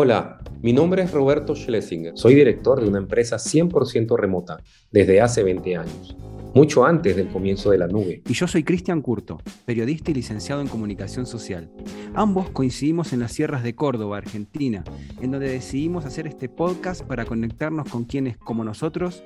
Hola, mi nombre es Roberto Schlesinger. Soy director de una empresa 100% remota desde hace 20 años, mucho antes del comienzo de la nube. Y yo soy Cristian Curto, periodista y licenciado en comunicación social. Ambos coincidimos en las sierras de Córdoba, Argentina, en donde decidimos hacer este podcast para conectarnos con quienes, como nosotros,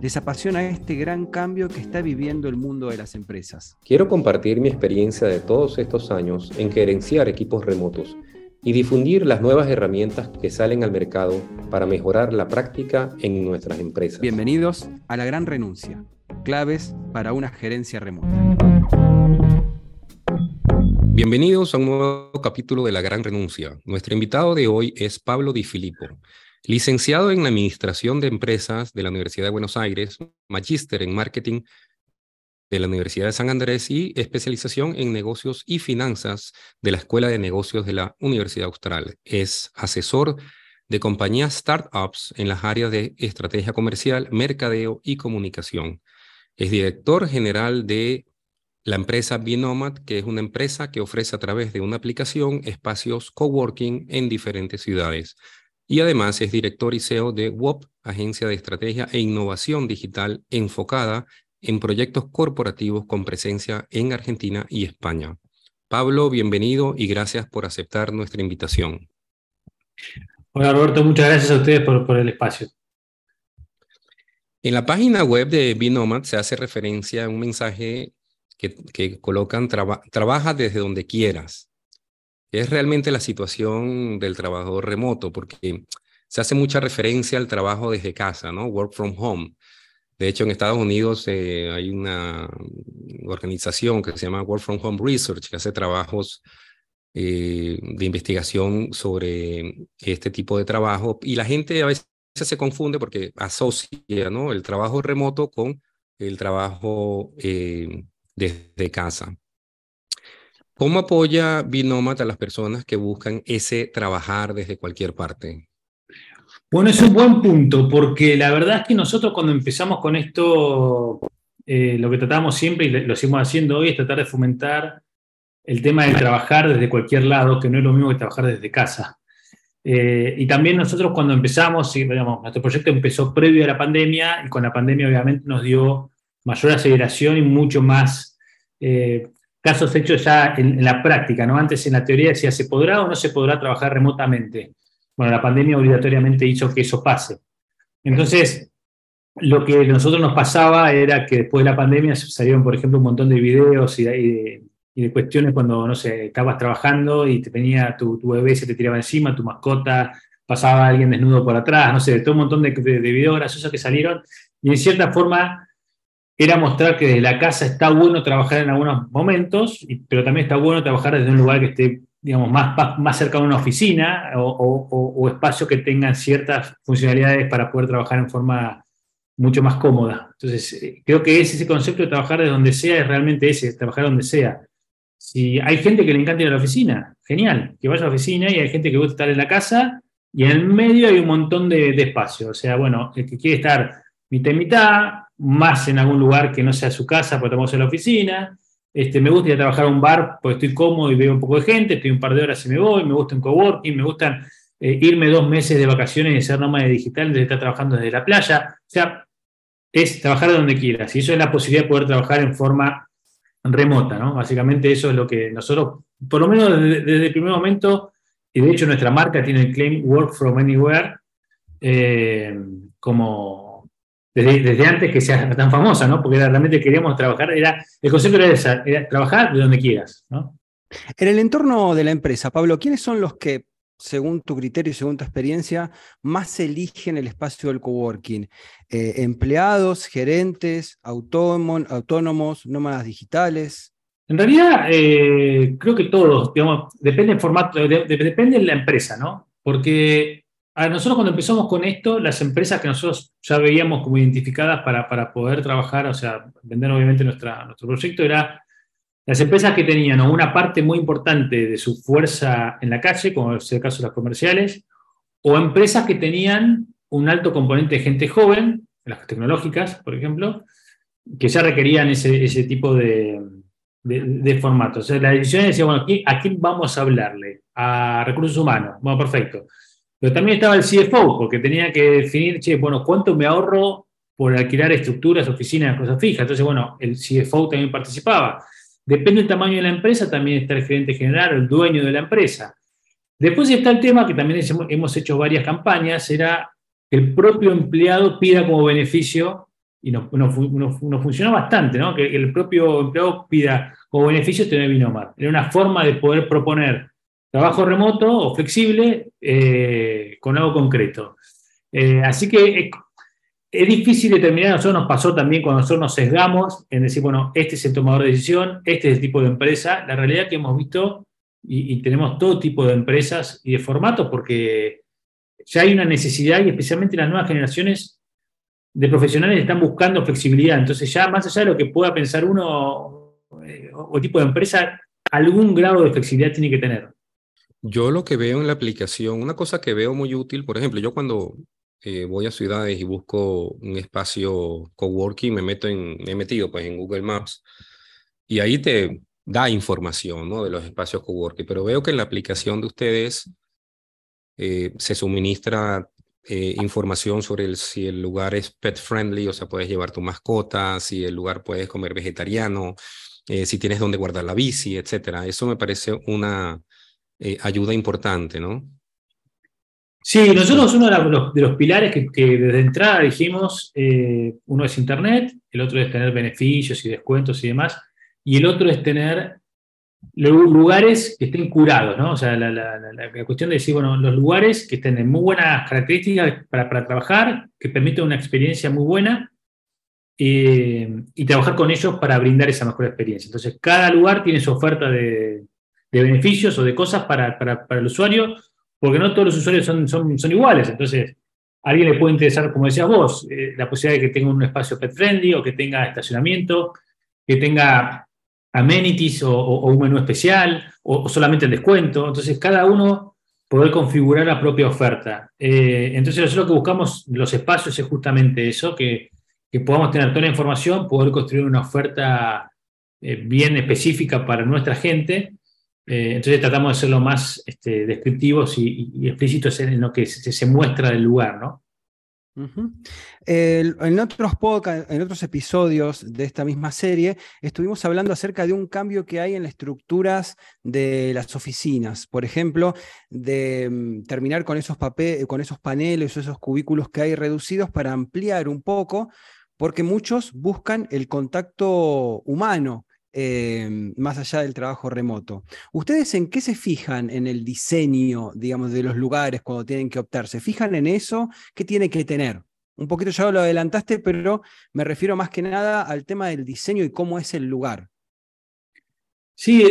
les apasiona este gran cambio que está viviendo el mundo de las empresas. Quiero compartir mi experiencia de todos estos años en gerenciar equipos remotos y difundir las nuevas herramientas que salen al mercado para mejorar la práctica en nuestras empresas. Bienvenidos a La Gran Renuncia, claves para una gerencia remota. Bienvenidos a un nuevo capítulo de La Gran Renuncia. Nuestro invitado de hoy es Pablo Di Filippo, licenciado en Administración de Empresas de la Universidad de Buenos Aires, magíster en Marketing de la Universidad de San Andrés y especialización en negocios y finanzas de la Escuela de Negocios de la Universidad Austral. Es asesor de compañías startups en las áreas de estrategia comercial, mercadeo y comunicación. Es director general de la empresa Binomad, que es una empresa que ofrece a través de una aplicación espacios coworking en diferentes ciudades. Y además es director y CEO de WOP, Agencia de Estrategia e Innovación Digital enfocada en proyectos corporativos con presencia en Argentina y España. Pablo, bienvenido y gracias por aceptar nuestra invitación. Hola Roberto, muchas gracias a ustedes por, el espacio. En la página web de Binomad se hace referencia a un mensaje que, colocan, trabaja desde donde quieras. Es realmente la situación del trabajador remoto, porque se hace mucha referencia al trabajo desde casa, ¿no? Work from home. De hecho, en Estados Unidos eh, hay una organización que se llama Work from Home Research, que hace trabajos eh, de investigación sobre este tipo de trabajo. Y la gente a veces se confunde porque asocia el trabajo remoto con el trabajo eh, desde casa. ¿Cómo apoya Binomat a las personas que buscan ese trabajar desde cualquier parte? Bueno, es un buen punto, porque la verdad es que nosotros cuando empezamos con esto, eh, lo que tratamos siempre, y lo seguimos haciendo hoy, es tratar de fomentar el tema de trabajar desde cualquier lado, que no es lo mismo que trabajar desde casa. Eh, y también nosotros cuando empezamos, digamos, nuestro proyecto empezó previo a la pandemia y con la pandemia obviamente nos dio mayor aceleración y mucho más eh, casos hechos ya en, en, la práctica, ¿no? Antes en la teoría decía, ¿se podrá o no se podrá trabajar remotamente? Bueno, la pandemia obligatoriamente hizo que eso pase. Entonces, lo que a nosotros nos pasaba era que después de la pandemia salieron, por ejemplo, un montón de videos y de, cuestiones cuando, no sé, estabas trabajando y te venía tu, bebé, se te tiraba encima, tu mascota, pasaba alguien desnudo por atrás, no sé, todo un montón de, de, videos graciosos que salieron. Y en cierta forma era mostrar que desde la casa está bueno trabajar en algunos momentos, pero también está bueno trabajar desde un lugar que esté digamos, más, más cerca de una oficina o, espacio que tengan ciertas funcionalidades para poder trabajar en forma mucho más cómoda. Entonces, eh, creo que ese concepto de trabajar de donde sea es realmente ese, trabajar donde sea. Si hay gente que le encanta ir a la oficina, genial, que vaya a la oficina y hay gente que gusta estar en la casa y en el medio hay un montón de, espacio. O sea, bueno, el que quiere estar mitad y mitad, más en algún lugar que no sea su casa, porque estamos en la oficina, este, me gusta ir a trabajar a un bar porque estoy cómodo y veo un poco de gente, estoy un par de horas y me voy, me gusta un coworking, me gusta eh, irme dos meses de vacaciones y ser nómada digital desde estar trabajando desde la playa. O sea, es trabajar donde quieras. Y eso es la posibilidad de poder trabajar en forma remota, ¿no? Básicamente eso es lo que nosotros, por lo menos desde, el primer momento, y de hecho nuestra marca tiene el claim Work from Anywhere eh, como desde, antes que sea tan famosa, ¿no? Porque realmente queríamos trabajar, era, el concepto era, esa, era trabajar de donde quieras, ¿no? En el entorno de la empresa, Pablo, ¿quiénes son los que, según tu criterio y según tu experiencia, más eligen el espacio del coworking? Eh, ¿Empleados, gerentes, autónomos, nómadas digitales? En realidad, eh, creo que todos, digamos, depende del formato, depende de la empresa, ¿no? Porque a nosotros cuando empezamos con esto, las empresas que nosotros ya veíamos como identificadas para, para poder trabajar, o sea, vender obviamente nuestra, nuestro proyecto, era las empresas que tenían una parte muy importante de su fuerza en la calle, como es el caso de las comerciales, o empresas que tenían un alto componente de gente joven, las tecnológicas, por ejemplo, que ya requerían ese, ese tipo de, de, de formato. O sea, la decisión decía, bueno, ¿a quién vamos a hablarle? A recursos humanos. Bueno, perfecto Pero también estaba el CFO, porque tenía que definir, bueno, ¿cuánto me ahorro por alquilar estructuras, oficinas, cosas fijas? Entonces, bueno, el CFO también participaba. Depende del tamaño de la empresa, también está el gerente general, el dueño de la empresa. Después está el tema que también hemos hecho varias campañas, era que el propio empleado pida como beneficio, y nos no, funcionó bastante, ¿no? que el propio empleado pida como beneficio tener Vinomar. Era una forma de poder proponer trabajo remoto o flexible eh, con algo concreto. Eh, así que es difícil determinar, a nosotros nos pasó también cuando nosotros nos sesgamos en decir, bueno, este es el tomador de decisión, este es el tipo de empresa. La realidad que hemos visto, y, tenemos todo tipo de empresas y de formatos, porque ya hay una necesidad, y especialmente las nuevas generaciones de profesionales están buscando flexibilidad. Entonces, ya más allá de lo que pueda pensar uno eh, o tipo de empresa, algún grado de flexibilidad tiene que tener. Yo lo que veo en la aplicación, una cosa que veo muy útil, por ejemplo, yo cuando eh, voy a ciudades y busco un espacio coworking, me meto en, me he metido pues en Google Maps y ahí te da información ¿no? de los espacios coworking, pero veo que en la aplicación de ustedes eh, se suministra eh, información sobre si el lugar es pet friendly, o sea, puedes llevar tu mascota, si el lugar puedes comer vegetariano, si tienes donde guardar la bici, etcétera. Eso me parece una, eh, ayuda importante, ¿no? Sí, nosotros uno de los, pilares que, desde entrada dijimos, eh, uno es Internet, el otro es tener beneficios y descuentos y demás, y el otro es tener lugares que estén curados, ¿no? O sea, la, cuestión de decir, bueno, los lugares que estén en muy buenas características para, trabajar, que permitan una experiencia muy buena eh, y trabajar con ellos para brindar esa mejor experiencia. Entonces, cada lugar tiene su oferta de, de beneficios o de cosas para, el usuario, porque no todos los usuarios son, son, son iguales. Entonces, a alguien le puede interesar, como decías vos, eh, la posibilidad de que tenga un espacio pet friendly o que tenga estacionamiento, que tenga amenities o, un menú especial o, solamente el descuento. Entonces, cada uno poder configurar la propia oferta. Eh, entonces, nosotros lo que buscamos los espacios es justamente eso, que, que podamos tener toda la información, poder construir una oferta eh, bien específica para nuestra gente eh, entonces tratamos de ser lo más este, descriptivos y, explícitos en lo que se, muestra del lugar, ¿no? en, otros en otros episodios de esta misma serie, estuvimos hablando acerca de un cambio que hay en las estructuras de las oficinas. Por ejemplo, de mm, terminar con esos, con esos paneles o esos cubículos que hay reducidos para ampliar un poco, porque muchos buscan el contacto humano Em, más allá del trabajo remoto. ¿Ustedes en qué se fijan en el diseño, digamos, de los lugares cuando tienen que optar? ¿Se fijan en eso? ¿Qué tiene que tener? Un poquito ya lo adelantaste, pero me refiero más que nada al tema del diseño y cómo es el lugar. Sí,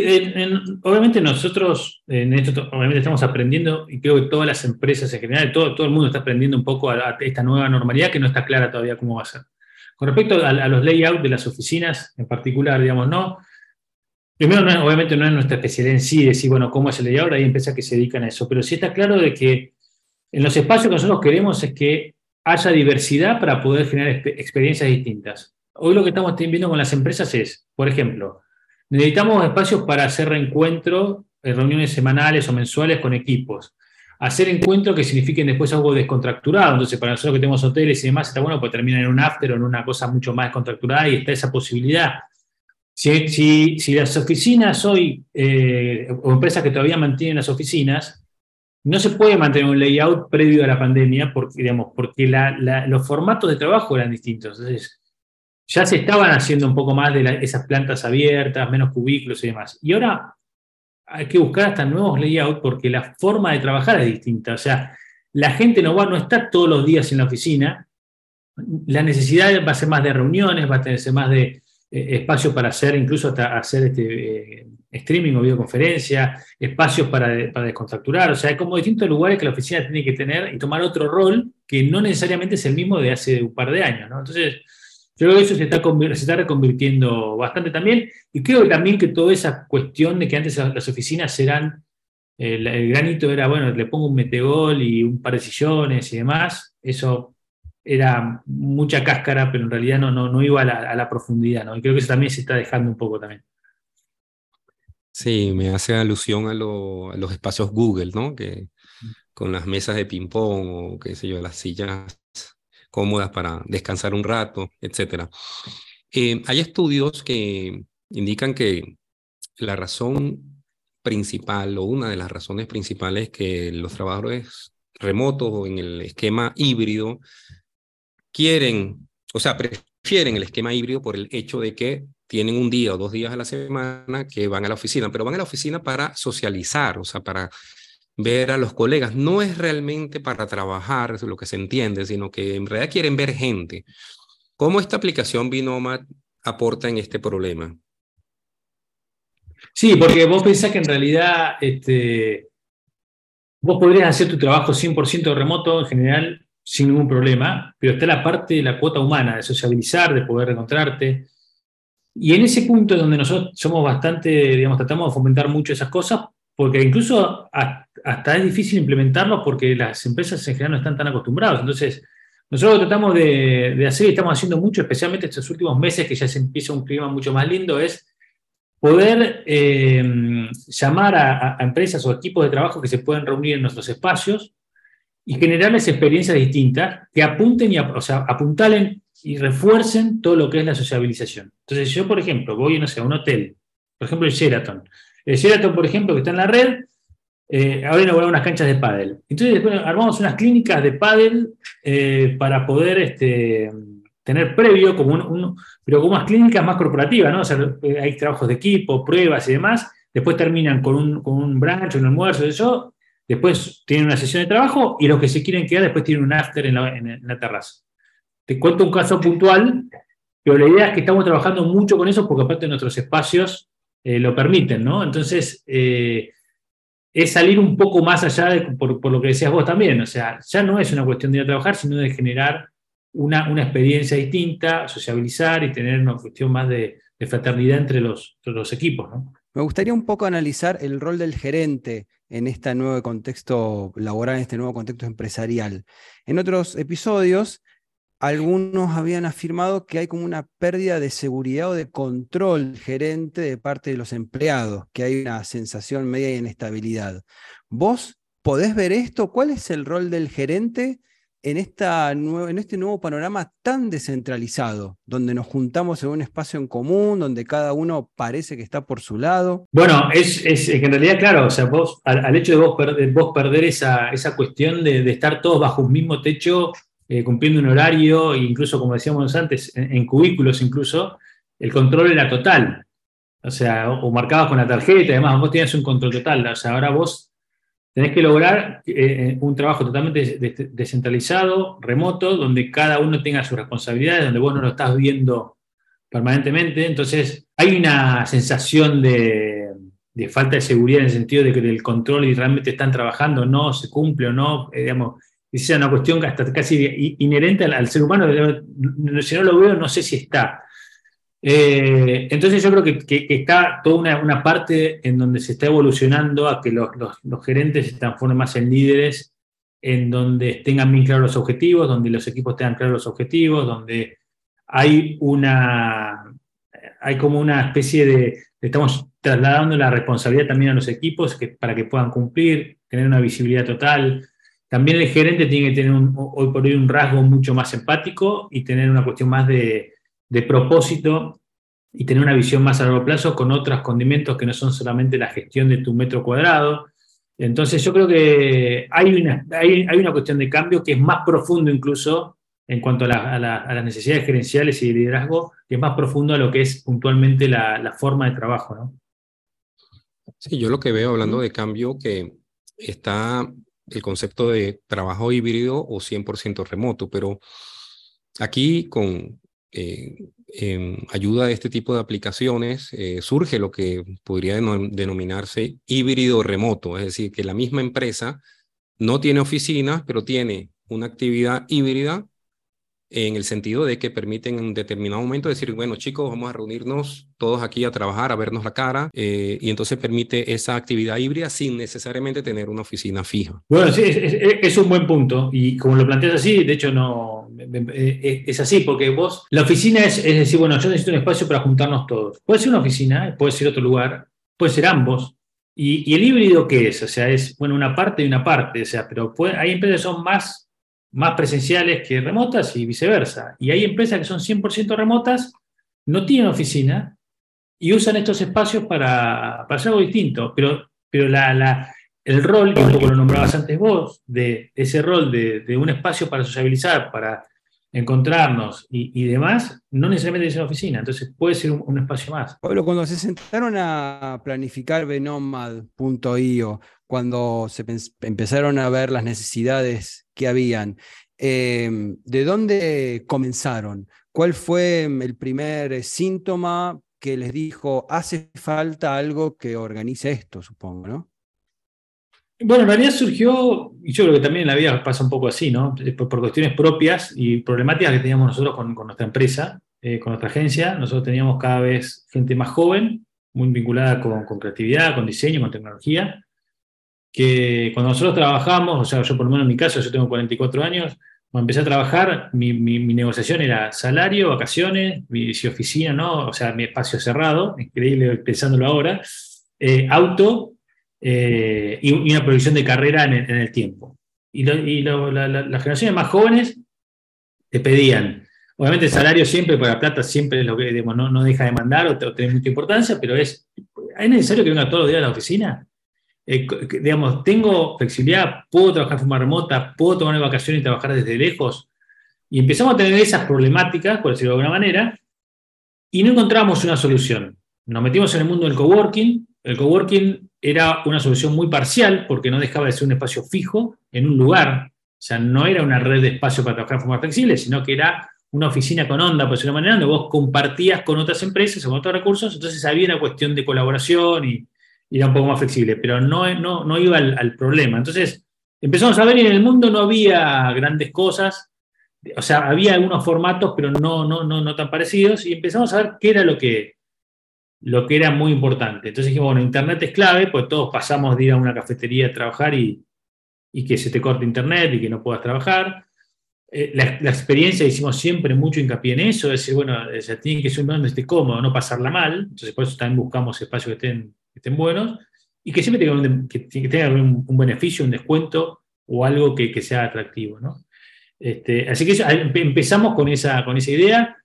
obviamente nosotros en esto obviamente estamos aprendiendo y creo que todas las empresas en general, todo, todo el mundo está aprendiendo un poco a esta nueva normalidad que no está clara todavía cómo va a ser. Con respecto a, los layouts de las oficinas en particular, digamos, no. Primero, obviamente no es nuestra especialidad en sí decir, bueno, cómo es el layout, hay empresas que se dedican a eso, pero sí está claro de que en los espacios que nosotros queremos es que haya diversidad para poder generar experiencias distintas. Hoy lo que estamos viendo con las empresas es, por ejemplo, necesitamos espacios para hacer reencuentros, eh, reuniones semanales o mensuales con equipos hacer encuentros que signifiquen después algo descontracturado. Entonces, para nosotros que tenemos hoteles y demás, está bueno, pues terminar en un after o en una cosa mucho más descontracturada y está esa posibilidad. Si, si, las oficinas hoy, eh, o empresas que todavía mantienen las oficinas, no se puede mantener un layout previo a la pandemia porque, digamos, porque los formatos de trabajo eran distintos. Entonces, ya se estaban haciendo un poco más de esas plantas abiertas, menos cubículos y demás. Y ahora hay que buscar hasta nuevos layouts porque la forma de trabajar es distinta. O sea, la gente no va, no está todos los días en la oficina. La necesidad va a ser más de reuniones, va a tener más de eh, espacio para hacer, incluso hasta hacer este, eh, streaming o videoconferencia, espacios para, para descontracturar. O sea, hay como distintos lugares que la oficina tiene que tener y tomar otro rol que no necesariamente es el mismo de hace un par de años. Entonces, yo creo que eso se está, se está reconvirtiendo bastante también, y creo también que toda esa cuestión de que antes las oficinas eran, el, granito era, bueno, le pongo un metegol y un par de sillones y demás, eso era mucha cáscara, pero en realidad no, no, no iba a la, profundidad, ¿no? Y creo que eso también se está dejando un poco también. Sí, me hace alusión a, los espacios Google, ¿no? Que con las mesas de ping-pong o qué sé yo, las sillas cómodas para descansar un rato, etc. Eh, hay estudios que indican que la razón principal o una de las razones principales que los trabajadores remotos o en el esquema híbrido quieren, o sea, prefieren el esquema híbrido por el hecho de que tienen un día o dos días a la semana que van a la oficina, pero van a la oficina para socializar, o sea, para ver a los colegas. No es realmente para trabajar, es lo que se entiende, sino que en realidad quieren ver gente. ¿Cómo esta aplicación Binomad aporta en este problema? Sí, porque vos pensás que en realidad este, vos podrías hacer tu trabajo 100% remoto en general sin ningún problema, pero está la parte de la cuota humana, de sociabilizar, de poder encontrarte. Y en ese punto donde nosotros somos bastante, digamos, tratamos de fomentar mucho esas cosas, porque incluso hasta es difícil implementarlos porque las empresas en general no están tan acostumbradas. Entonces, nosotros tratamos de, hacer y estamos haciendo mucho, especialmente estos últimos meses que ya se empieza un clima mucho más lindo, es poder eh, llamar a, a, empresas o equipos de trabajo que se pueden reunir en nuestros espacios y generarles experiencias distintas que apunten y o sea, apuntalen y refuercen todo lo que es la sociabilización. Entonces, yo, por ejemplo, voy no sé, a un hotel, por ejemplo, el Sheraton. El Sheraton, por ejemplo, que está en la red, eh, ahora unas canchas de pádel. Entonces, después armamos unas clínicas de pádel eh, para poder este, tener previo, pero como unas clínicas más corporativas, ¿no? O sea, hay trabajos de equipo, pruebas y demás. Después terminan con un, con un brunch, un almuerzo, eso, Después tienen una sesión de trabajo y los que se quieren quedar después tienen un after en la, terraza. Te cuento un caso puntual, pero la idea es que estamos trabajando mucho con eso porque aparte nuestros espacios eh, lo permiten, ¿no? Entonces, eh, es salir un poco más allá de, por, lo que decías vos también, o sea, ya no es una cuestión de ir a trabajar, sino de generar una, una experiencia distinta, sociabilizar y tener una cuestión más de, fraternidad entre los, entre los equipos, ¿no? Me gustaría un poco analizar el rol del gerente en este nuevo contexto laboral, en este nuevo contexto empresarial. En otros episodios, algunos habían afirmado que hay como una pérdida de seguridad o de control gerente de parte de los empleados, que hay una sensación media de inestabilidad. ¿Vos podés ver esto? ¿Cuál es el rol del gerente en, esta en este nuevo panorama tan descentralizado, donde nos juntamos en un espacio en común, donde cada uno parece que está por su lado? Bueno, es, es que en realidad, claro, o sea, vos, al, hecho de vos, vos perder esa, esa cuestión de, estar todos bajo un mismo techo, eh, cumpliendo un horario, e incluso, como decíamos antes, en, cubículos incluso, el control era total. O sea, o, marcabas con la tarjeta, además, vos tenías un control total. O sea, ahora vos Tenés que lograr eh, un trabajo totalmente descentralizado, remoto, donde cada uno tenga sus responsabilidades, donde vos no lo estás viendo permanentemente. Entonces, hay una sensación de, falta de seguridad en el sentido de que del control y realmente están trabajando no, se cumple o no. Eh, digamos, es una cuestión hasta casi inherente al, ser humano. Si no lo veo, no sé si está. Eh, entonces yo creo que, está toda una, parte en donde se está evolucionando a que los, gerentes se transformen más en líderes, en donde tengan bien claros los objetivos, donde los equipos tengan claros los objetivos, donde hay una, hay como una especie de, estamos trasladando la responsabilidad también a los equipos para que puedan cumplir, tener una visibilidad total. También el gerente tiene que tener hoy por hoy un rasgo mucho más empático y tener una cuestión más de, de propósito y tener una visión más a largo plazo con otros condimentos que no son solamente la gestión de tu metro cuadrado. Entonces yo creo que hay una, hay, una cuestión de cambio que es más profundo incluso en cuanto a, las necesidades gerenciales y de liderazgo, que es más profundo a lo que es puntualmente la, forma de trabajo. ¿no? Sí, yo lo que veo hablando de cambio, que está el concepto de trabajo híbrido o 100% remoto, pero aquí con, eh, ayuda de este tipo de aplicaciones eh, surge lo que podría denominarse híbrido remoto, es decir, que la misma empresa no tiene oficinas, pero tiene una actividad híbrida en el sentido de que permiten en determinado momento decir, bueno chicos, vamos a reunirnos todos aquí a trabajar, a vernos la cara, eh, y entonces permite esa actividad híbrida sin necesariamente tener una oficina fija. Bueno, sí, es, un buen punto, y como lo planteas así, de hecho no, eh, es así, porque vos, la oficina es, es decir, bueno, yo necesito un espacio para juntarnos todos. Puede ser una oficina, puede ser otro lugar, puede ser ambos. Y, el híbrido, ¿qué es? O sea, es, bueno, una parte y una parte, o sea, pero hay empresas que son más, más presenciales que remotas y viceversa. Y hay empresas que son 100% remotas, no tienen oficina y usan estos espacios para, para hacer algo distinto. Pero, pero la, el rol, que un poco lo nombrabas antes vos, de ese rol de, de un espacio para sociabilizar, para encontrarnos y, demás, no necesariamente es en oficina, entonces puede ser un, espacio más. Pablo, cuando se sentaron a planificar Venomad.io, cuando se empezaron a ver las necesidades que habían, em, ¿de dónde comenzaron? ¿Cuál fue el primer síntoma que les dijo, hace falta algo que organice esto, supongo, ¿no? Bueno, en realidad surgió, y yo creo que también en la vida pasa un poco así, ¿no? Por, cuestiones propias y problemáticas que teníamos nosotros con, nuestra empresa, eh, con nuestra agencia. Nosotros teníamos cada vez gente más joven, muy vinculada con, creatividad, con diseño, con tecnología, que cuando nosotros trabajamos, o sea, yo por lo menos en mi caso, yo tengo 44 años, cuando empecé a trabajar, mi, negociación era salario, vacaciones, mi si oficina, ¿no? O sea, mi espacio cerrado, increíble pensándolo ahora, eh, auto eh, y, una proyección de carrera en el, tiempo. Y, las generaciones más jóvenes te pedían, obviamente el salario siempre, para la plata siempre es lo que no, deja de mandar o, tiene mucha importancia, pero ¿es necesario que venga todos los días a la oficina? Eh, digamos, tengo flexibilidad, puedo trabajar de forma remota, puedo tomar vacaciones y trabajar desde lejos. Y empezamos a tener esas problemáticas, por decirlo de alguna manera, y no encontramos una solución. Nos metimos en el mundo del coworking. El coworking era una solución muy parcial porque no dejaba de ser un espacio fijo en un lugar. O sea, no era una red de espacio para trabajar de forma flexible, sino que era una oficina con onda, por decirlo de manera, donde vos compartías con otras empresas o con otros recursos, entonces había una cuestión de colaboración y, era un poco más flexible, pero no, no, no iba al, problema. Entonces empezamos a ver y en el mundo no había grandes cosas, o sea, había algunos formatos, pero no, no, no, no tan parecidos, y empezamos a ver qué era lo que, lo que era muy importante. Entonces dijimos, bueno, Internet es clave, pues todos pasamos de ir a una cafetería a trabajar y, que se te corte Internet y que no puedas trabajar. Eh, la, experiencia hicimos siempre mucho hincapié en eso, es decir, bueno, se tiene que ser un donde esté cómodo, no pasarla mal, entonces por eso también buscamos espacios que estén, estén buenos y que siempre tengan que, tengan un, beneficio, un descuento o algo que, que sea atractivo. ¿no? Este, así que empezamos con esa, con esa idea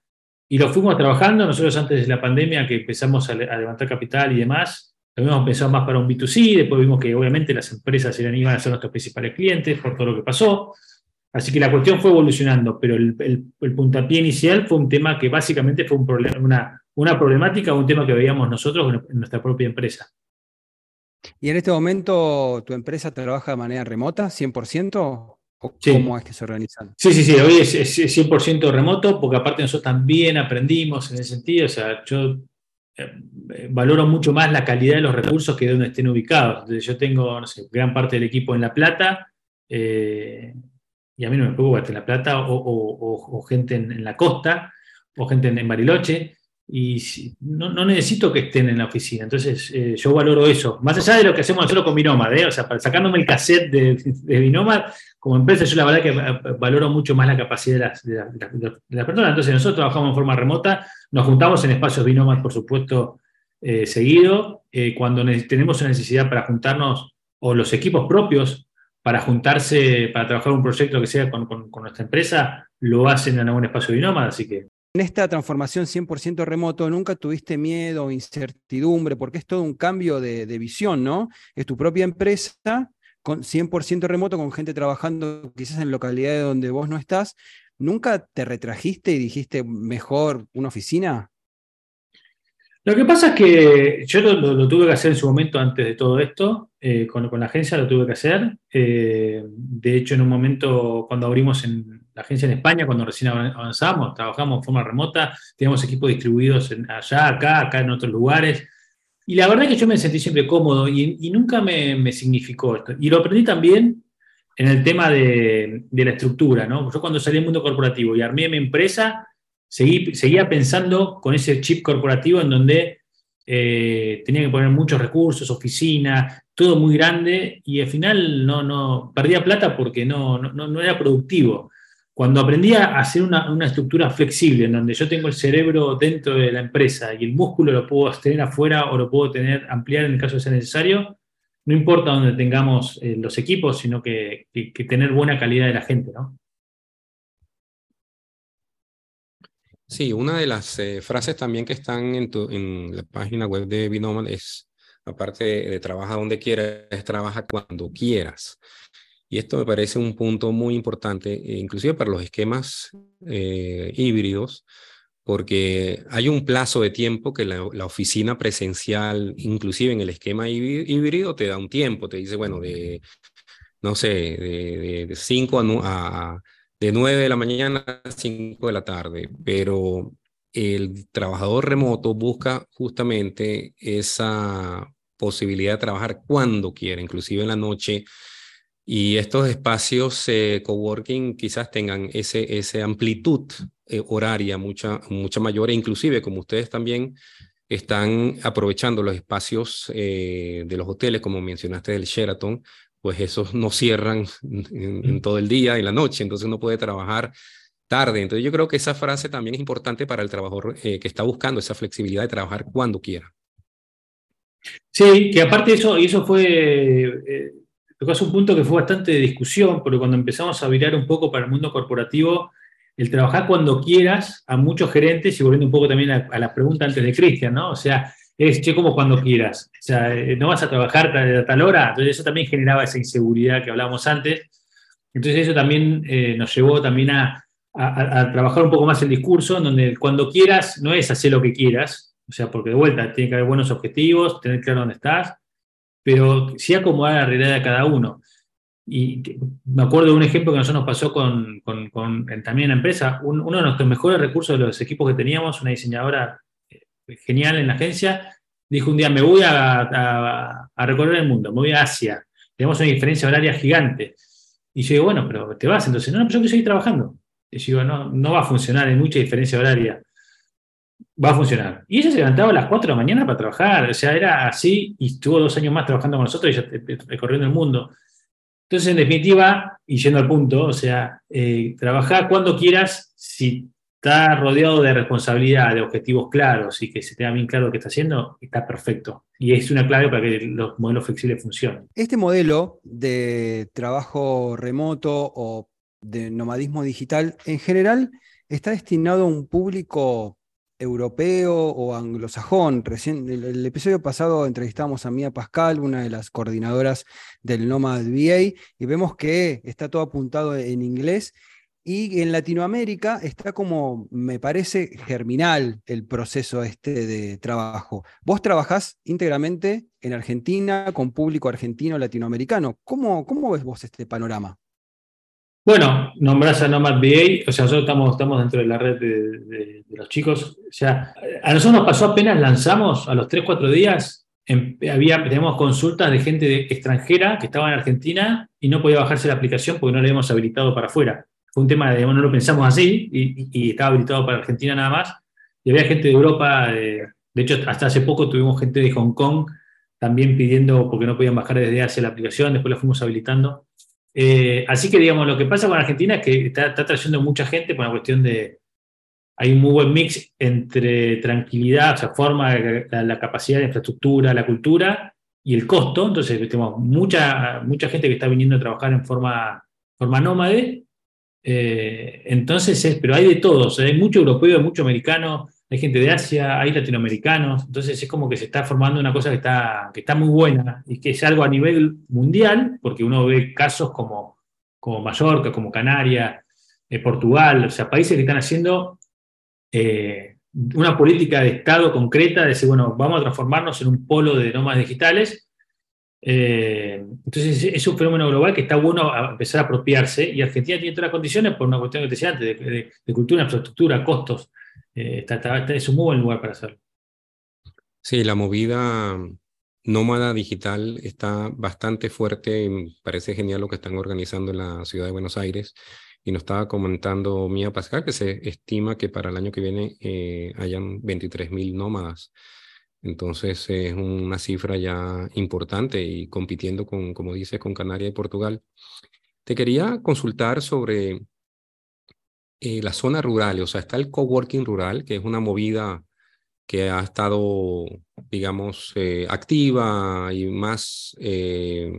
y lo fuimos trabajando. Nosotros antes de la pandemia, que empezamos a, levantar capital y demás, lo habíamos pensado más para un B2C, después vimos que obviamente las empresas eran, iban a ser nuestros principales clientes por todo lo que pasó. Así que la cuestión fue evolucionando, pero el, el, puntapié inicial fue un tema que básicamente fue un problema, una, una problemática o un tema que veíamos nosotros en nuestra propia empresa. ¿Y en este momento tu empresa trabaja de manera remota, 100%? ¿Cómo es que se organizan? Sí, sí, sí, hoy es, 100% remoto, porque aparte nosotros también aprendimos en ese sentido, o sea, yo eh, valoro mucho más la calidad de los recursos que de donde estén ubicados. Entonces, yo tengo, no sé, gran parte del equipo en La Plata, eh, y a mí no me preocupa estar en La Plata, o, gente en, la costa, o gente en Bariloche, y no, necesito que estén en la oficina. Entonces, eh, yo valoro eso. Más allá de lo que hacemos nosotros con Binomad, ¿eh? o sea, para sacándome el cassette de, de Binomad, como empresa, yo la verdad que valoro mucho más la capacidad de las, de, personas. Entonces, nosotros trabajamos en forma remota, nos juntamos en espacios Binomad, por supuesto, eh, seguido. cuando tenemos una necesidad para juntarnos, o los equipos propios, para juntarse, para trabajar un proyecto que sea con, con nuestra empresa, lo hacen en algún espacio Binomad, así que en esta transformación 100% remoto nunca tuviste miedo o incertidumbre, porque es todo un cambio de, visión, ¿no? Es tu propia empresa con 100% remoto, con gente trabajando quizás en localidades donde vos no estás. ¿Nunca te retrajiste y dijiste mejor una oficina? Lo que pasa es que yo lo, tuve que hacer en su momento antes de todo esto, eh, con, la agencia lo tuve que hacer. Eh, de hecho, en un momento cuando abrimos en, la agencia en España, cuando recién avanzamos, trabajamos de forma remota, teníamos equipos distribuidos allá, acá, acá en otros lugares. Y la verdad es que yo me sentí siempre cómodo y, nunca me, significó esto. Y lo aprendí también en el tema de, la estructura. ¿no? Yo cuando salí del mundo corporativo y armé mi empresa, seguí, seguía pensando con ese chip corporativo en donde eh, tenía que poner muchos recursos, oficina, todo muy grande y al final no, no perdía plata porque no, no, no era productivo. Cuando aprendí a hacer una, una, estructura flexible, en donde yo tengo el cerebro dentro de la empresa y el músculo lo puedo tener afuera o lo puedo tener, ampliar en el caso de ser necesario, no importa dónde tengamos eh, los equipos, sino que, tener buena calidad de la gente, ¿no? Sí, una de las eh, frases también que están en, la página web de Binomal es, aparte de, de trabaja donde quieras, trabaja cuando quieras. Y esto me parece un punto muy importante, eh, inclusive para los esquemas eh, híbridos, porque hay un plazo de tiempo que la, oficina presencial, inclusive en el esquema híbrido, te da un tiempo, te dice, bueno, de, no sé, de 5 a, de 9 de la mañana a 5 de la tarde, pero el trabajador remoto busca justamente esa posibilidad de trabajar cuando quiera, inclusive en la noche, y estos espacios eh, coworking quizás tengan ese, ese amplitud eh, horaria mucha, mucha mayor, e inclusive como ustedes también están aprovechando los espacios eh, de los hoteles, como mencionaste del Sheraton, pues esos no cierran en, todo el día, en la noche, entonces uno puede trabajar tarde. Entonces yo creo que esa frase también es importante para el trabajador que está buscando esa flexibilidad de trabajar cuando quiera. Sí, que aparte eso, eso fue tocas un punto que fue bastante de discusión, porque cuando empezamos a virar un poco para el mundo corporativo, el trabajar cuando quieras a muchos gerentes, y volviendo un poco también a, la pregunta antes de Cristian, ¿no? O sea, es che, como cuando quieras. O sea, eh, no vas a trabajar a tal hora. Entonces, eso también generaba esa inseguridad que hablábamos antes. Entonces, eso también eh, nos llevó también a, a, trabajar un poco más el discurso, en donde cuando quieras no es hacer lo que quieras, o sea, porque de vuelta tiene que haber buenos objetivos, tener claro dónde estás, pero sí acomodar la realidad de cada uno. Y me acuerdo de un ejemplo que nosotros nos pasó con, también en la empresa. uno de nuestros mejores recursos de los equipos que teníamos, una diseñadora eh, genial en la agencia, dijo un día, me voy a, a, recorrer el mundo, me voy a Asia. Tenemos una diferencia horaria gigante. Y yo digo, bueno, pero te vas. Entonces, no, no, pero yo quiero seguir trabajando. Y yo digo, no, no va a funcionar, hay mucha diferencia horaria va a funcionar. Y ella se levantaba a las 4 de la mañana para trabajar, o sea, era así y estuvo dos años más trabajando con nosotros y ya recorriendo el mundo. Entonces, en definitiva, y yendo al punto, o sea, eh, trabajar cuando quieras, si está rodeado de responsabilidad, de objetivos claros y que se tenga bien claro lo que está haciendo, está perfecto. Y es una clave para que los modelos flexibles funcionen. Este modelo de trabajo remoto o de nomadismo digital, en general, está destinado a un público europeo o anglosajón. Recién, el, episodio pasado entrevistamos a Mía Pascal, una de las coordinadoras del Nomad VA, y vemos que está todo apuntado en inglés. Y en Latinoamérica está como, me parece, germinal el proceso este de trabajo. Vos trabajás íntegramente en Argentina con público argentino latinoamericano. ¿Cómo, cómo ves vos este panorama? Bueno, nombrás a Nomad BA, o sea, nosotros estamos, estamos dentro de la red de, los chicos. O sea, a nosotros nos pasó apenas lanzamos, a los 3, 4 días, em, había, teníamos consultas de gente extranjera que estaba en Argentina y no podía bajarse la aplicación porque no la habíamos habilitado para afuera. Fue un tema de, no lo pensamos así y, estaba habilitado para Argentina nada más. Y había gente de Europa, de, de hecho, hasta hace poco tuvimos gente de Hong Kong también pidiendo, porque no podían bajar desde hacia la aplicación, después la fuimos habilitando. Eh, así que, digamos, lo que pasa con Argentina es que está, trayendo mucha gente por una cuestión de. Hay un muy buen mix entre tranquilidad, o sea, forma, la, capacidad de infraestructura, la cultura y el costo. Entonces, tenemos mucha, mucha gente que está viniendo a trabajar en forma, forma nómade. Eh, entonces, pero hay de todos. hay mucho europeo, mucho americano, hay gente de Asia, hay latinoamericanos, entonces es como que se está formando una cosa que está, que está muy buena y que es algo a nivel mundial, porque uno ve casos como, como Mallorca, como Canarias, eh, Portugal, o sea, países que están haciendo eh, una política de Estado concreta, de decir, bueno, vamos a transformarnos en un polo de nómadas digitales. Eh, entonces es un fenómeno global que está bueno empezar a apropiarse y Argentina tiene todas las condiciones por una cuestión que te decía antes, de, de cultura, infraestructura, costos. Eh, es un muy buen lugar para hacerlo. Sí, la movida nómada digital está bastante fuerte y parece genial lo que están organizando en la ciudad de Buenos Aires. Y nos estaba comentando Mía Pascal que se estima que para el año que viene eh, hayan 23.000 nómadas. Entonces es una cifra ya importante y compitiendo con, como dices, con Canarias y Portugal. Te quería consultar sobre eh, las zonas rurales, o sea, está el coworking rural, que es una movida que ha estado, digamos, eh, activa y más eh,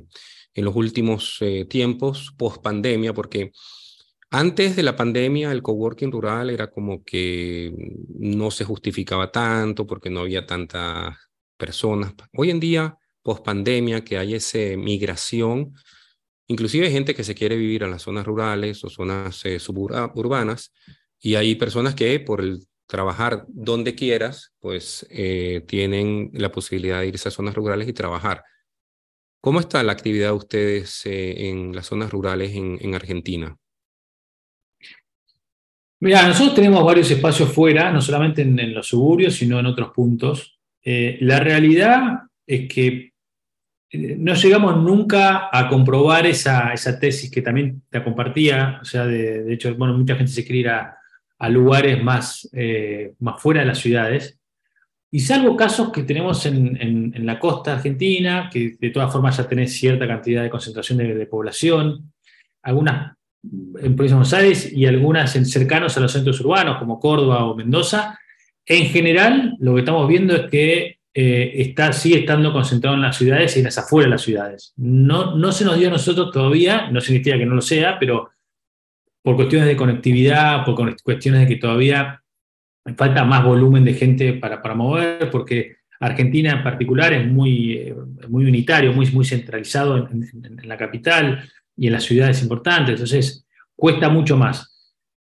en los últimos tiempos, post pandemia, porque antes de la pandemia el coworking rural era como que no se justificaba tanto porque no había tantas personas. Hoy en día, post pandemia, que hay esa migración, Inclusive hay gente que se quiere vivir en las zonas rurales o zonas eh, suburbanas y hay personas que por el trabajar donde quieras, pues eh, tienen la posibilidad de irse a zonas rurales y trabajar. ¿Cómo está la actividad de ustedes eh, en las zonas rurales en, Argentina? Mira, nosotros tenemos varios espacios fuera, no solamente en, los suburbios, sino en otros puntos. la realidad es que no llegamos nunca a comprobar esa, tesis que también te compartía, o sea, de, hecho, bueno, mucha gente se quiere ir a, lugares más, eh, más fuera de las ciudades, y salvo casos que tenemos en, la costa argentina, que de todas formas ya tenés cierta cantidad de concentración de, población, algunas en Provincia de Buenos Aires y algunas en, cercanos a los centros urbanos, como Córdoba o Mendoza, en general lo que estamos viendo es que eh, está, sigue estando concentrado en las ciudades y en las afueras de las ciudades. No, no se nos dio a nosotros todavía, no significa que no lo sea, pero por cuestiones de conectividad, por cuestiones de que todavía falta más volumen de gente para, para mover, porque Argentina en particular es muy, eh, muy unitario, muy, muy centralizado en, la capital y en las ciudades importantes, entonces cuesta mucho más.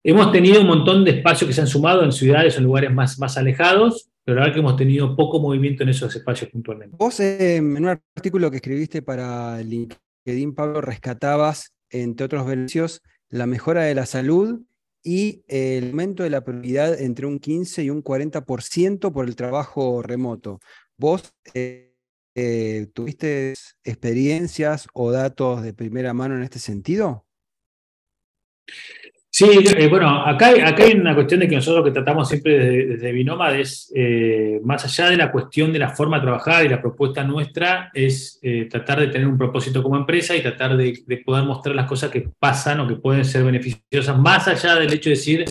Hemos tenido un montón de espacios que se han sumado en ciudades o lugares más, más alejados, pero la verdad que hemos tenido poco movimiento en esos espacios puntualmente. Vos en un artículo que escribiste para LinkedIn, Pablo, rescatabas, entre otros beneficios, la mejora de la salud y el aumento de la prioridad entre un 15 y un 40% por el trabajo remoto. ¿Vos eh, eh, tuviste experiencias o datos de primera mano en este sentido? Sí, eh, bueno, acá acá hay una cuestión de que nosotros que tratamos siempre desde, desde Binomad es, eh, más allá de la cuestión de la forma de trabajar y la propuesta nuestra, es eh, tratar de tener un propósito como empresa y tratar de, poder mostrar las cosas que pasan o que pueden ser beneficiosas, más allá del hecho de decir,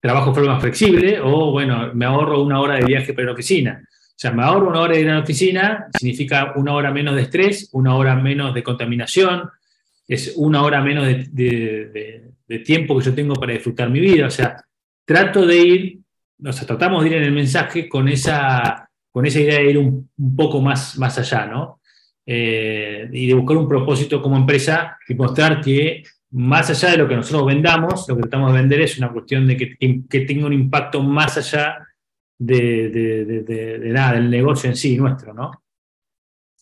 trabajo de forma flexible o, bueno, me ahorro una hora de viaje para la oficina. O sea, me ahorro una hora de ir a la oficina, significa una hora menos de estrés, una hora menos de contaminación, es una hora menos de, tiempo que yo tengo para disfrutar mi vida. O sea, trato de ir, o sea, tratamos de ir en el mensaje con esa, con esa idea de ir un, poco más, más allá, ¿no? Eh, y de buscar un propósito como empresa y mostrar que más allá de lo que nosotros vendamos, lo que tratamos de vender es una cuestión de que, que tenga un impacto más allá de, de, nada, del negocio en sí nuestro, ¿no?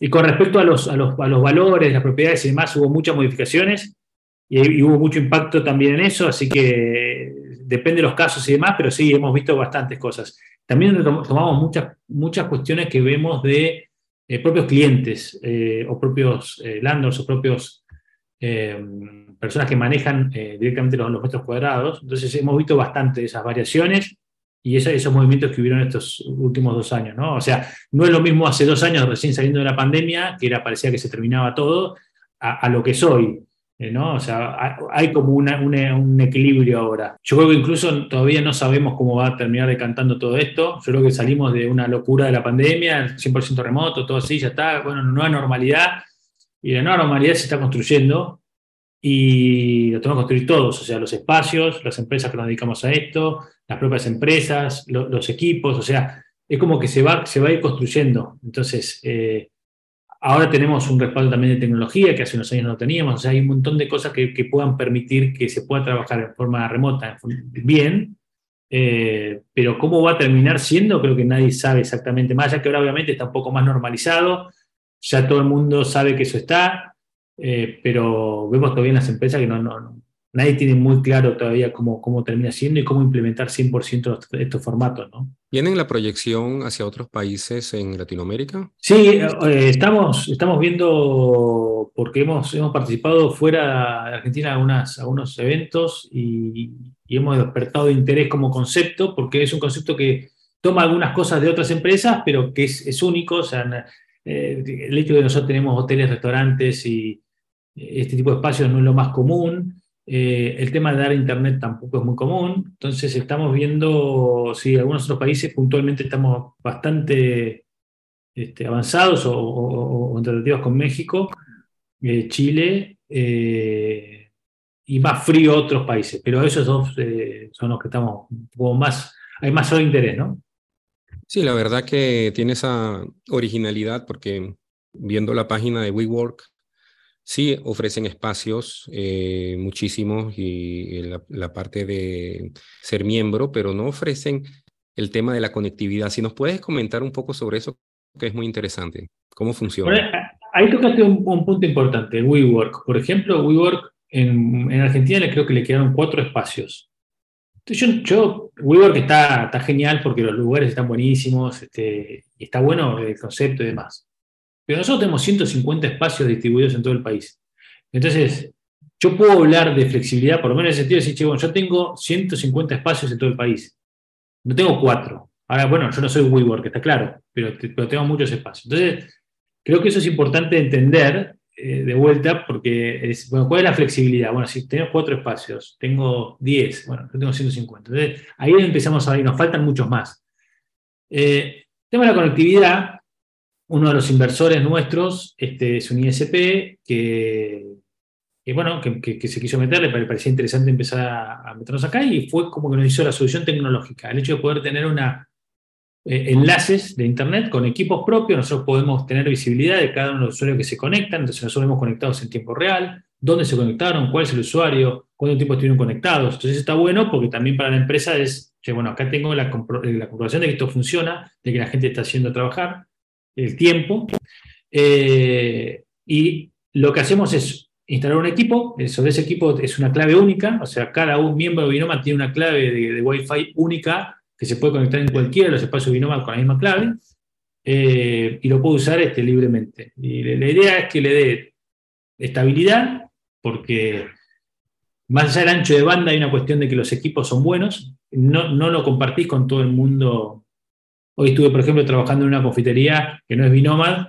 Y con respecto a los, a los, a los valores, las propiedades y demás, hubo muchas modificaciones y, hubo mucho impacto también en eso, así que depende de los casos y demás, pero sí, hemos visto bastantes cosas. También tomamos muchas, muchas cuestiones que vemos de eh, propios clientes eh, o propios eh, o propios personas que manejan directamente los, los, metros cuadrados. Entonces hemos visto bastante esas variaciones y esos movimientos que hubieron estos últimos dos años, ¿no? O sea, no es lo mismo hace dos años recién saliendo de la pandemia, que era, parecía que se terminaba todo, a, lo que soy, eh, ¿no? O sea, hay como un equilibrio ahora. Yo creo que incluso todavía no sabemos cómo va a terminar decantando todo esto. Yo creo que salimos de una locura de la pandemia, 100% remoto, todo así, ya está, bueno, nueva normalidad, y la nueva normalidad se está construyendo, y lo tenemos que construir todos, o sea, los espacios, las empresas que nos dedicamos a esto, las propias empresas, los equipos, o sea, es como que se va, se va a ir construyendo. Entonces, eh, ahora tenemos un respaldo también de tecnología que hace unos años no teníamos, o sea, hay un montón de cosas que, puedan permitir que se pueda trabajar de forma remota bien, eh, pero cómo va a terminar siendo, creo que nadie sabe exactamente, más allá que ahora obviamente está un poco más normalizado, ya todo el mundo sabe que eso está, eh, pero vemos todavía en las empresas que no, no, nadie tiene muy claro todavía cómo, cómo termina siendo y cómo implementar 100% estos formatos. ¿no? ¿Tienen la proyección hacia otros países en Latinoamérica? Sí, eh, estamos, estamos viendo, porque hemos, hemos participado fuera de Argentina en algunos eventos y, hemos despertado interés como concepto, porque es un concepto que toma algunas cosas de otras empresas, pero que es, es único. O sea, eh, el hecho de que nosotros tenemos hoteles, restaurantes y este tipo de espacios no es lo más común. Eh, el tema de dar internet tampoco es muy común. Entonces estamos viendo, sí, algunos otros países puntualmente estamos bastante este, avanzados o, o, o, con México, eh, Chile eh, y más frío otros países. Pero esos dos son los que estamos como más, hay más solo interés, ¿no? Sí, la verdad que tiene esa originalidad porque viendo la página de WeWork, Sí, ofrecen espacios eh, muchísimos y la, parte de ser miembro, pero no ofrecen el tema de la conectividad. Si nos puedes comentar un poco sobre eso, que es muy interesante. ¿Cómo funciona? ahí tocaste un, punto importante, WeWork. Por ejemplo, WeWork en, en Argentina le creo que le quedaron cuatro espacios. WeWork está, está genial porque los lugares están buenísimos, este, y está bueno el concepto y demás. Pero nosotros tenemos 150 espacios distribuidos en todo el país. Entonces, yo puedo hablar de flexibilidad, por lo menos en el sentido de decir, bueno, yo tengo 150 espacios en todo el país. No tengo cuatro. Ahora, bueno, yo no soy WeWork, está claro, pero, tengo muchos espacios. Entonces, creo que eso es importante entender eh, de vuelta, porque es, bueno, ¿cuál es la flexibilidad? Bueno, si tengo cuatro espacios, tengo 10, bueno, yo tengo 150. Entonces, ahí empezamos a ver, nos faltan muchos más. Eh, tema de la conectividad, uno de los inversores nuestros este, es un ISP que, bueno, que, se quiso meter, le parecía interesante empezar a, meternos acá y fue como que nos hizo la solución tecnológica. El hecho de poder tener una, eh, enlaces de Internet con equipos propios, nosotros podemos tener visibilidad de cada uno de los usuarios que se conectan, entonces nosotros hemos conectados en tiempo real, dónde se conectaron, cuál es el usuario, cuánto tiempo estuvieron conectados. Entonces está bueno porque también para la empresa es, bueno, acá tengo la comprobación de que esto funciona, de que la gente está haciendo trabajar el tiempo. Eh, y lo que hacemos es instalar un equipo, eh, sobre ese equipo es una clave única, o sea, cada un miembro de Binoma tiene una clave de, Wi-Fi única que se puede conectar en cualquiera de los espacios Binoma con la misma clave eh, y lo puede usar este, libremente. Y la, idea es que le dé estabilidad, porque más allá del ancho de banda hay una cuestión de que los equipos son buenos, no, no lo compartís con todo el mundo Hoy estuve, por ejemplo, trabajando en una confitería que no es Binomad,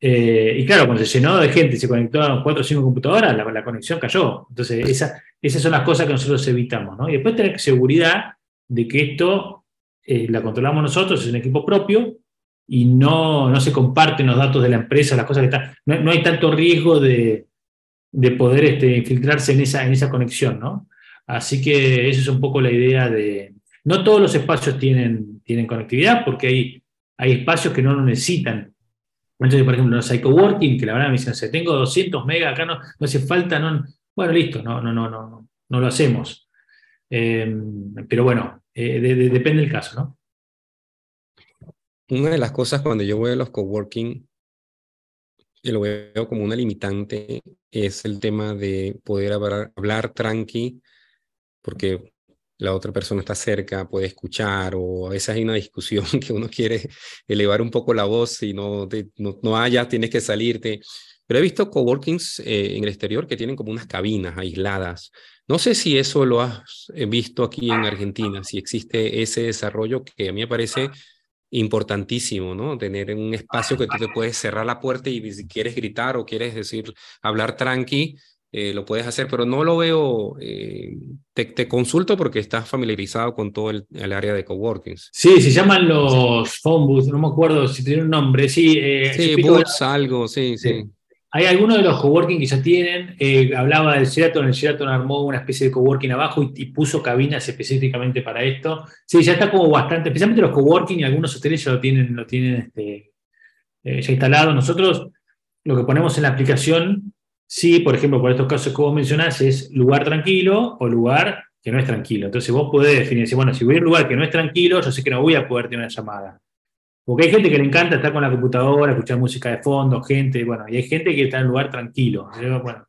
eh, y claro, cuando se llenó de gente se conectó a cuatro o cinco computadoras, la, conexión cayó. Entonces, esas son las cosas que nosotros evitamos. ¿no? Y después tener seguridad de que esto eh, la controlamos nosotros, es un equipo propio, y no, no se comparten los datos de la empresa, las cosas que están. No, hay tanto riesgo de, poder este, infiltrarse en esa, en esa conexión. ¿no? Así que esa es un poco la idea de. No todos los espacios tienen tienen conectividad porque hay, hay espacios que no lo necesitan. Entonces, por ejemplo, los hay coworking, que la verdad me dicen, tengo 200 megas, acá no, no hace falta, no, bueno, listo, no, no, no, no, no lo hacemos. Em, pero bueno, eh, depende del caso, ¿no? Una de las cosas cuando yo a los coworking, y lo veo como una limitante, es el tema de poder hablar, hablar tranqui, porque la otra persona está cerca, puede escuchar, o a veces hay una discusión que uno quiere elevar un poco la voz y no, no, no, haya, tienes que salirte. Pero he visto coworkings eh, en el exterior que tienen como unas cabinas aisladas. No sé si eso lo has eh, visto aquí en Argentina, si existe ese desarrollo que a mí me parece importantísimo, ¿no? Tener un espacio que tú te puedes cerrar la puerta y si quieres gritar o quieres decir, hablar tranqui, eh, lo puedes hacer, pero no lo veo, eh, te, consulto porque estás familiarizado con todo el, área de coworkings. Sí, se llaman los phone booths, no me acuerdo si tiene un nombre, sí. Eh, sí, booths, algo, sí, sí, Hay algunos de los coworking que ya tienen, hablaba del Sheraton, el Sheraton armó una especie de coworking abajo y, puso cabinas específicamente para esto. Sí, ya está como bastante, especialmente los coworking y algunos hoteles ya lo tienen, lo tienen este, ya instalado. Nosotros lo que ponemos en la aplicación Sí, por ejemplo, por estos casos que vos mencionás, es lugar tranquilo o lugar que no es tranquilo. Entonces vos podés definir, bueno, si voy a un lugar que no es tranquilo, yo sé que no voy a poder tener una llamada. Porque hay gente que le encanta estar con la computadora, escuchar música de fondo, gente, bueno, y hay gente que está en un lugar tranquilo. Bueno,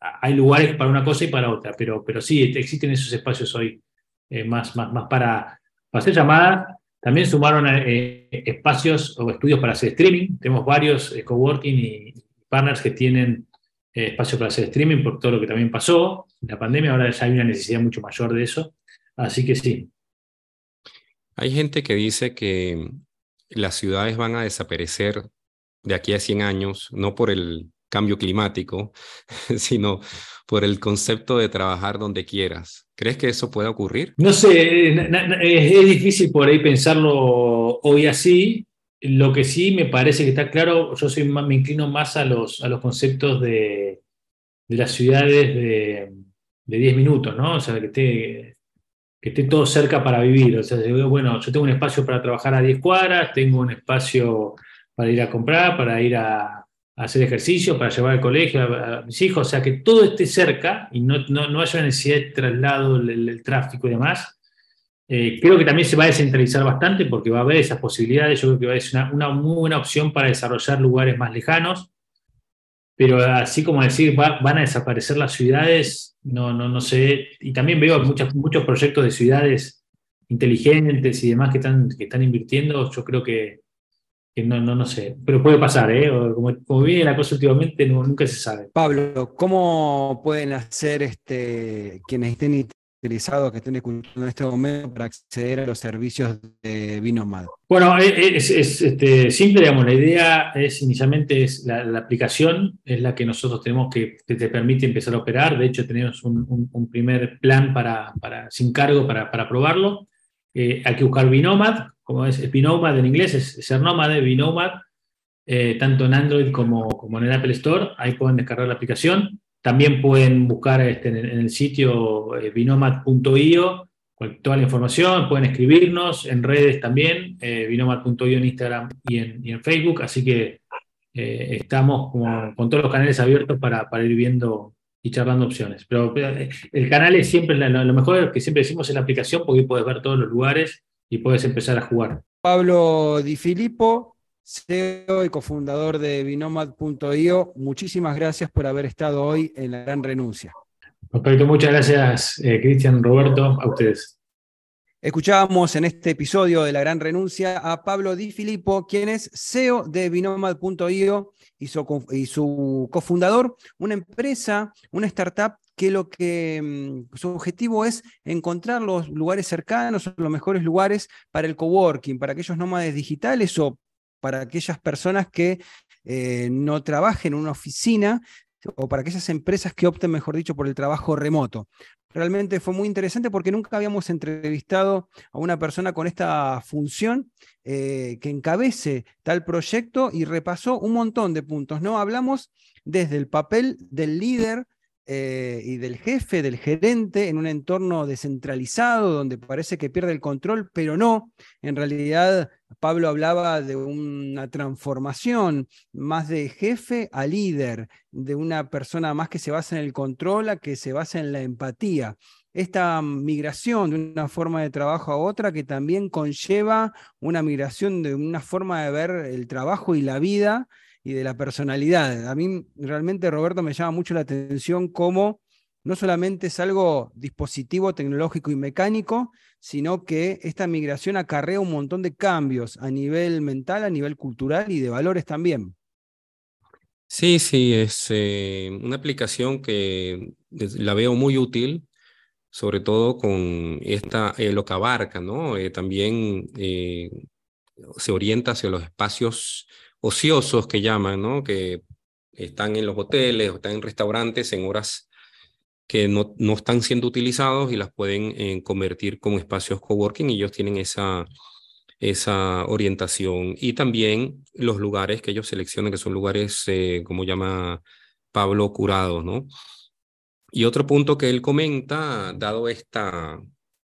hay lugares para una cosa y para otra, pero, pero sí, existen esos espacios hoy eh, más, más, más para, hacer llamadas. También sumaron eh, espacios o estudios para hacer streaming. Tenemos varios eh, coworking y partners que tienen eh, espacio para hacer streaming por todo lo que también pasó. La pandemia ahora ya hay una necesidad mucho mayor de eso. Así que sí. Hay gente que dice que las ciudades van a desaparecer de aquí a 100 años, no por el cambio climático, sino por el concepto de trabajar donde quieras. ¿Crees que eso puede ocurrir? No sé, es difícil por ahí pensarlo hoy así. Lo que sí me parece que está claro, yo soy me inclino más a los, a los conceptos de, de las ciudades de, de 10 minutos, ¿no? O sea, que esté, que esté todo cerca para vivir. O sea, bueno, yo tengo un espacio para trabajar a 10 cuadras, tengo un espacio para ir a comprar, para ir a, hacer ejercicio, para llevar al colegio a, mis hijos, o sea, que todo esté cerca y no, no, no haya necesidad de traslado, el, tráfico y demás. Eh, creo que también se va a descentralizar bastante porque va a haber esas posibilidades. Yo creo que va a ser una, muy buena opción para desarrollar lugares más lejanos. Pero así como decir, van a desaparecer las ciudades, no, no, no sé. Y también veo muchos, muchos proyectos de ciudades inteligentes y demás que están, que están invirtiendo. Yo creo que, no, no, no sé, pero puede pasar, ¿eh? Como, como viene la cosa últimamente, nunca se sabe. Pablo, ¿cómo pueden hacer este, quienes estén interesados, que estén escuchando en este momento para acceder a los servicios de Vinomad? Bueno, es, este, simple, digamos, la idea es inicialmente es la, aplicación, es la que nosotros tenemos que, te permite empezar a operar, de hecho tenemos un, primer plan para, para, sin cargo para, para probarlo. Eh, hay que buscar Vinomad, como es, Binomad en inglés, es ser nómade, Binomad, eh, tanto en Android como, como, en el Apple Store, ahí pueden descargar la aplicación. También pueden buscar este, en, el, sitio eh, binomad.io toda la información, pueden escribirnos en redes también, eh, en Instagram y en, Facebook, así que eh, estamos con todos los canales abiertos para, ir viendo y charlando opciones. Pero el canal es siempre, lo, mejor que siempre decimos en la aplicación, porque ahí puedes ver todos los lugares y puedes empezar a jugar. Pablo Di Filippo, CEO y cofundador de Binomad.io, muchísimas gracias por haber estado hoy en la gran renuncia. Perfecto, muchas gracias, eh, Cristian, Roberto, a ustedes. Escuchábamos en este episodio de La Gran Renuncia a Pablo Di Filippo, quien es CEO de Binomad.io y su, y su cofundador, una empresa, una startup que lo que mm, su objetivo es encontrar los lugares cercanos, los mejores lugares para el coworking, para aquellos nómades digitales o para aquellas personas que eh, no trabajen en una oficina o para aquellas empresas que opten, mejor dicho, por el trabajo remoto. Realmente fue muy interesante porque nunca habíamos entrevistado a una persona con esta función eh, que encabece tal proyecto y repasó un montón de puntos. ¿no? Hablamos desde el papel del líder eh, y del jefe, del gerente, en un entorno descentralizado donde parece que pierde el control, pero no. En realidad, Pablo hablaba de una transformación más de jefe a líder, de una persona más que se basa en el control a que se basa en la empatía. Esta migración de una forma de trabajo a otra que también conlleva una migración de una forma de ver el trabajo y la vida y de la personalidad. A mí realmente, Roberto, me llama mucho la atención cómo no solamente es algo dispositivo tecnológico y mecánico, sino que esta migración acarrea un montón de cambios a nivel mental, a nivel cultural y de valores también. Sí, sí, es eh, una aplicación que la veo muy útil, sobre todo con esta, eh, lo que abarca, ¿no? Eh, también se orienta hacia los espacios ociosos que llaman, ¿no? Que están en los hoteles o están en restaurantes en horas que no, no están siendo utilizados y las pueden eh, convertir como espacios coworking y ellos tienen esa, esa orientación. Y también los lugares que ellos seleccionan, que son lugares, eh, como llama Pablo, curados, ¿no? Y otro punto que él comenta, dado esta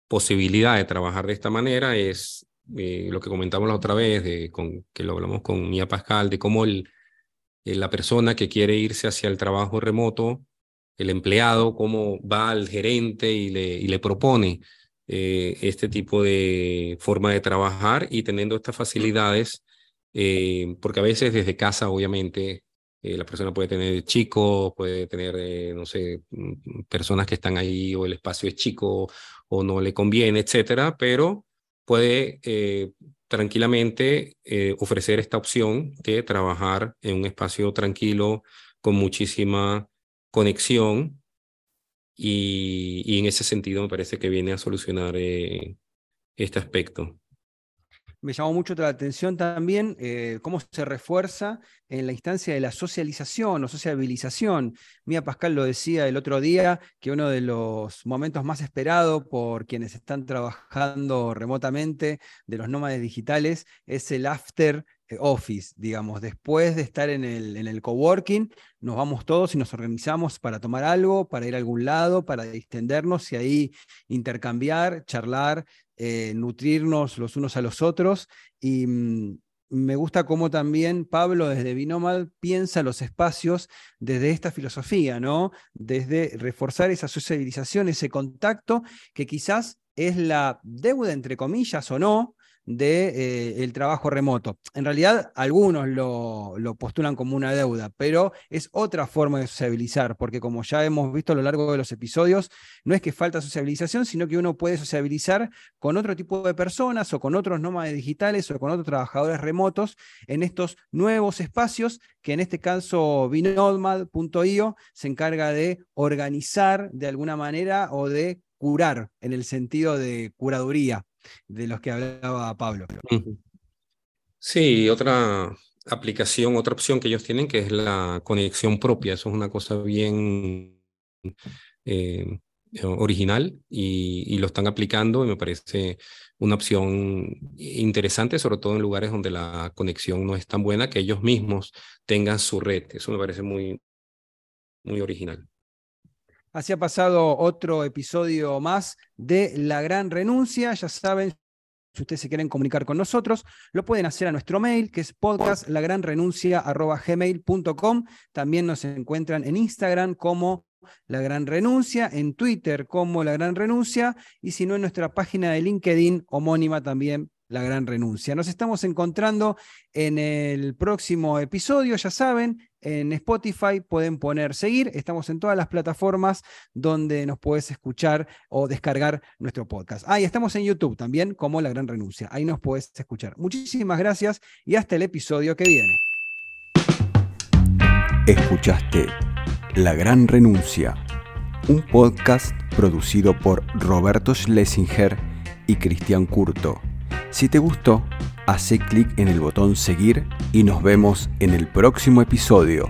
posibilidad de trabajar de esta manera, es eh, lo que comentamos la otra vez, con, que lo hablamos con Mía Pascal, de cómo el, eh, la persona que quiere irse hacia el trabajo remoto, el empleado, cómo va al gerente y le, propone eh, este tipo de forma de trabajar y teniendo estas facilidades, porque a veces desde casa, obviamente, la persona puede tener chicos, puede tener, no sé, mm, personas que están ahí o el espacio es chico o no le conviene, etcétera, pero puede eh, tranquilamente eh, ofrecer esta opción de trabajar en un espacio tranquilo con muchísima conexión y, en ese sentido me parece que viene a solucionar eh, este aspecto. Me llamó mucho la atención también eh, cómo se refuerza en la instancia de la socialización o sociabilización. Mía Pascal lo decía el otro día, que uno de los momentos más esperados por quienes están trabajando remotamente de los nómades digitales es el after office, digamos, después de estar en el, en el coworking, nos vamos todos y nos organizamos para tomar algo, para ir a algún lado, para distendernos y ahí intercambiar, charlar, eh, nutrirnos los unos a los otros. Y mm, me gusta cómo también Pablo desde Binomal piensa los espacios desde esta filosofía, ¿no? Desde reforzar esa socialización, ese contacto que quizás es la deuda, entre comillas, o no, del de, eh, trabajo remoto. En realidad, algunos lo, postulan como una deuda, pero es otra forma de sociabilizar, porque como ya hemos visto a lo largo de los episodios, no es que falta sociabilización, sino que uno puede sociabilizar con otro tipo de personas o con otros nómades digitales o con otros trabajadores remotos en estos nuevos espacios que en este caso Binomad.io se encarga de organizar de alguna manera o de curar en el sentido de curaduría de los que hablaba Pablo. Sí, otra aplicación, otra opción que ellos tienen que es la conexión propia. Eso es una cosa bien eh, original y, lo están aplicando y me parece una opción interesante, sobre todo en lugares donde la conexión no es tan buena, que ellos mismos tengan su red. Eso me parece muy, muy original. Así ha pasado otro episodio más de La Gran Renuncia. Ya saben, si ustedes se quieren comunicar con nosotros, lo pueden hacer a nuestro mail, que es podcastlagranrenuncia.gmail.com. También nos encuentran en Instagram como La Gran Renuncia, en Twitter como La Gran Renuncia, y si no, en nuestra página de LinkedIn homónima también la gran renuncia. Nos estamos encontrando en el próximo episodio, ya saben, en Spotify pueden poner seguir, estamos en todas las plataformas donde nos puedes escuchar o descargar nuestro podcast. Ah, y estamos en YouTube también como La Gran Renuncia, ahí nos puedes escuchar. Muchísimas gracias y hasta el episodio que viene. Escuchaste La Gran Renuncia, un podcast producido por Roberto Schlesinger y Cristian Curto si te gustó, hace clic en el botón seguir y nos vemos en el próximo episodio.